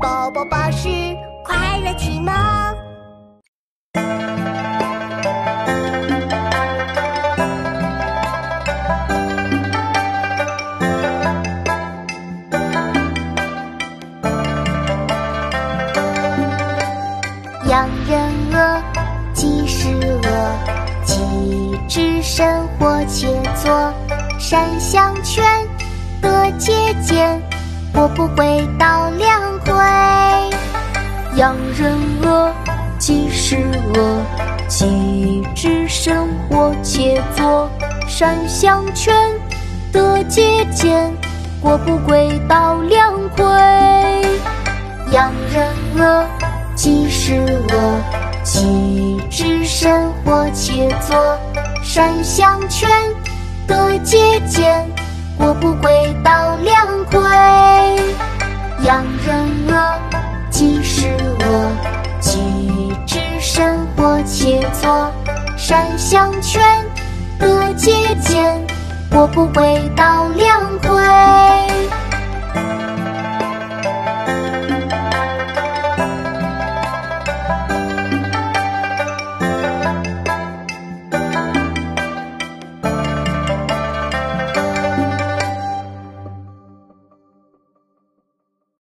宝宝巴士快乐启蒙。养人鹅，即是鹅，鸡之身或切作。山相劝，得节俭，我不会到两回。养人恶，即是恶。己之身活且作善相劝，得皆见。过不贵，道良亏。养人恶，即是恶。己之身活且作善相劝，得皆见。过不贵，道良亏。养人。切作。山相劝，得节俭，我不归到两回。